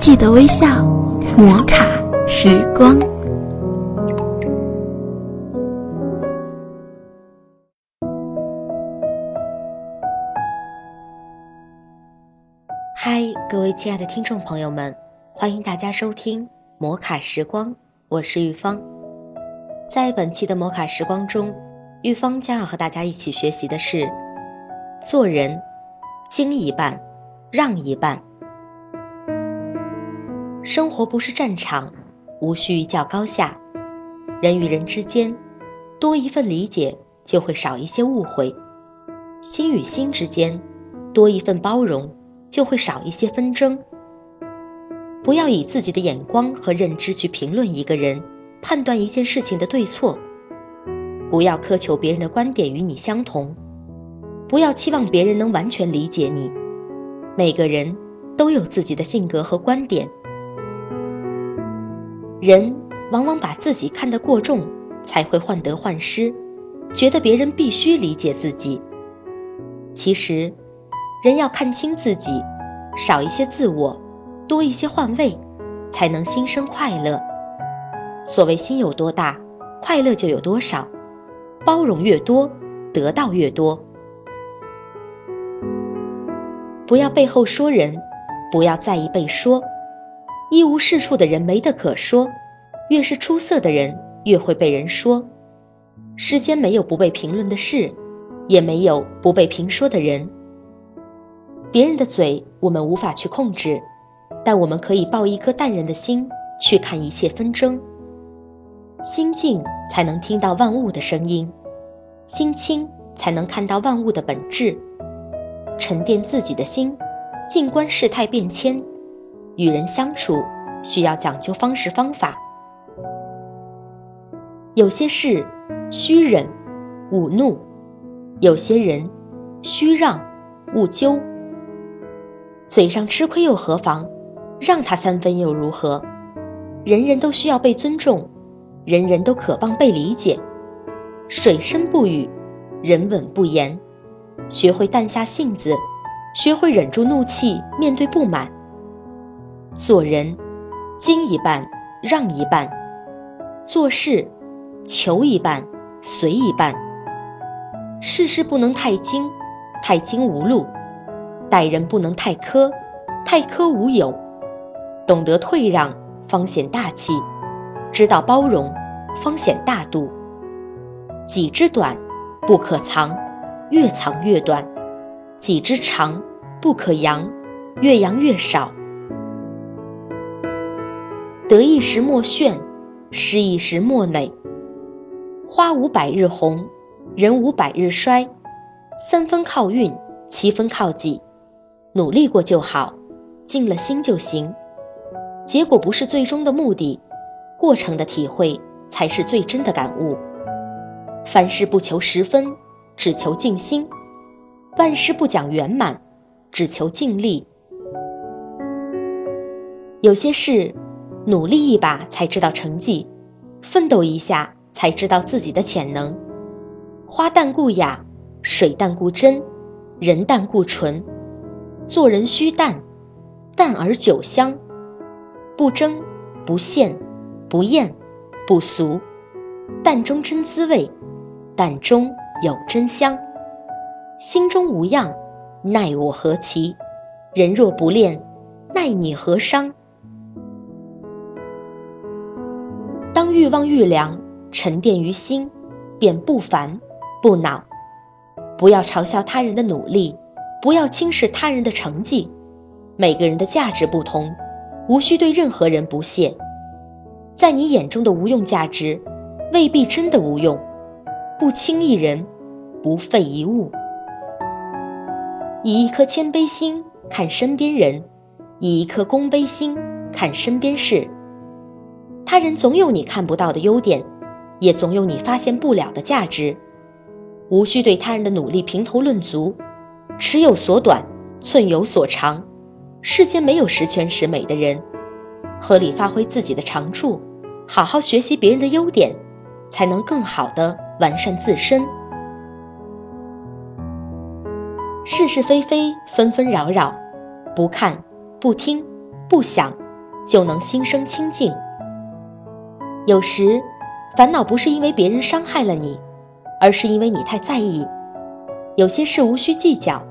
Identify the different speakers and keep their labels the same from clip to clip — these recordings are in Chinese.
Speaker 1: 记得微笑，摩卡时光。
Speaker 2: 嗨，各位亲爱的听众朋友们，欢迎大家收听摩卡时光，我是玉芳。在本期的摩卡时光中，玉芳将要和大家一起学习的是：做人，经一半，让一半。生活不是战场，无需较高下。人与人之间，多一份理解，就会少一些误会；心与心之间，多一份包容，就会少一些纷争。不要以自己的眼光和认知去评论一个人，判断一件事情的对错。不要苛求别人的观点与你相同，不要期望别人能完全理解你。每个人都有自己的性格和观点。人往往把自己看得过重，才会患得患失，觉得别人必须理解自己。其实，人要看清自己，少一些自我，多一些换位，才能心生快乐。所谓心有多大，快乐就有多少。包容越多，得到越多。不要背后说人，不要在意被说。一无是处的人没得可说，越是出色的人越会被人说。世间没有不被评论的事，也没有不被评说的人。别人的嘴我们无法去控制，但我们可以抱一颗淡然的心去看一切纷争。心静才能听到万物的声音，心清才能看到万物的本质。沉淀自己的心，静观世态变迁。与人相处需要讲究方式方法，有些事需忍勿怒，有些人需让勿纠。嘴上吃亏又何妨？让他三分又如何？人人都需要被尊重，人人都渴望被理解。水深不语，人稳不言。学会淡下性子，学会忍住怒气，面对不满。做人，精一半，让一半；做事，求一半，随一半。事事不能太精，太精无路；待人不能太苛，太苛无有。懂得退让，方显大气；知道包容，方显大度。己之短，不可藏，越藏越短；己之长，不可扬，越扬越少。得意时莫炫，失意时莫馁。花无百日红，人无百日衰。三分靠运，七分靠己。努力过就好，尽了心就行。结果不是最终的目的，过程的体会才是最真的感悟。凡事不求十分，只求静心；万事不讲圆满，只求尽力。有些事。努力一把才知道成绩，奋斗一下才知道自己的潜能。花淡固雅，水淡固真，人淡固纯。做人须淡，淡而久香。不争，不羡，不厌，不俗。淡中真滋味，淡中有真香。心中无恙，奈我何其？人若不恋，奈你何伤？当欲望愈凉，沉淀于心，便不烦不恼。不要嘲笑他人的努力，不要轻视他人的成绩。每个人的价值不同，无需对任何人不屑。在你眼中的无用价值，未必真的无用。不轻一人，不废一物。以一颗谦卑心看身边人，以一颗恭卑心看身边事。他人总有你看不到的优点，也总有你发现不了的价值。无需对他人的努力评头论足，尺有所短，寸有所长。世间没有十全十美的人，合理发挥自己的长处，好好学习别人的优点，才能更好的完善自身。是是非非，纷纷扰扰，不看，不听，不想，就能心生清净。有时，烦恼不是因为别人伤害了你，而是因为你太在意。有些事无需计较，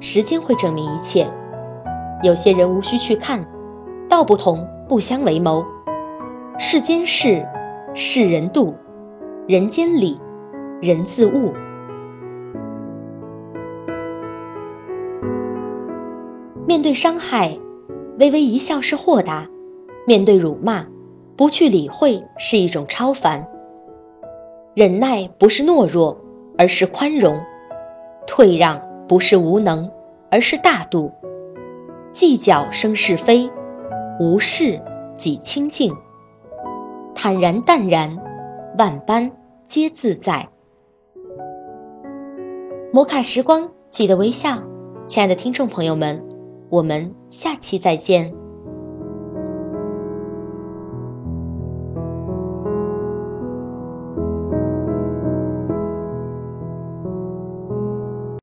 Speaker 2: 时间会证明一切；有些人无需去看，道不同不相为谋。世间事，世人度；人间理，人自悟。面对伤害，微微一笑是豁达；面对辱骂，不去理会是一种超凡。忍耐不是懦弱，而是宽容；退让不是无能，而是大度。计较生是非，无事即清净。坦然淡然，万般皆自在。摩卡时光，记得微笑，亲爱的听众朋友们。我们下期再见。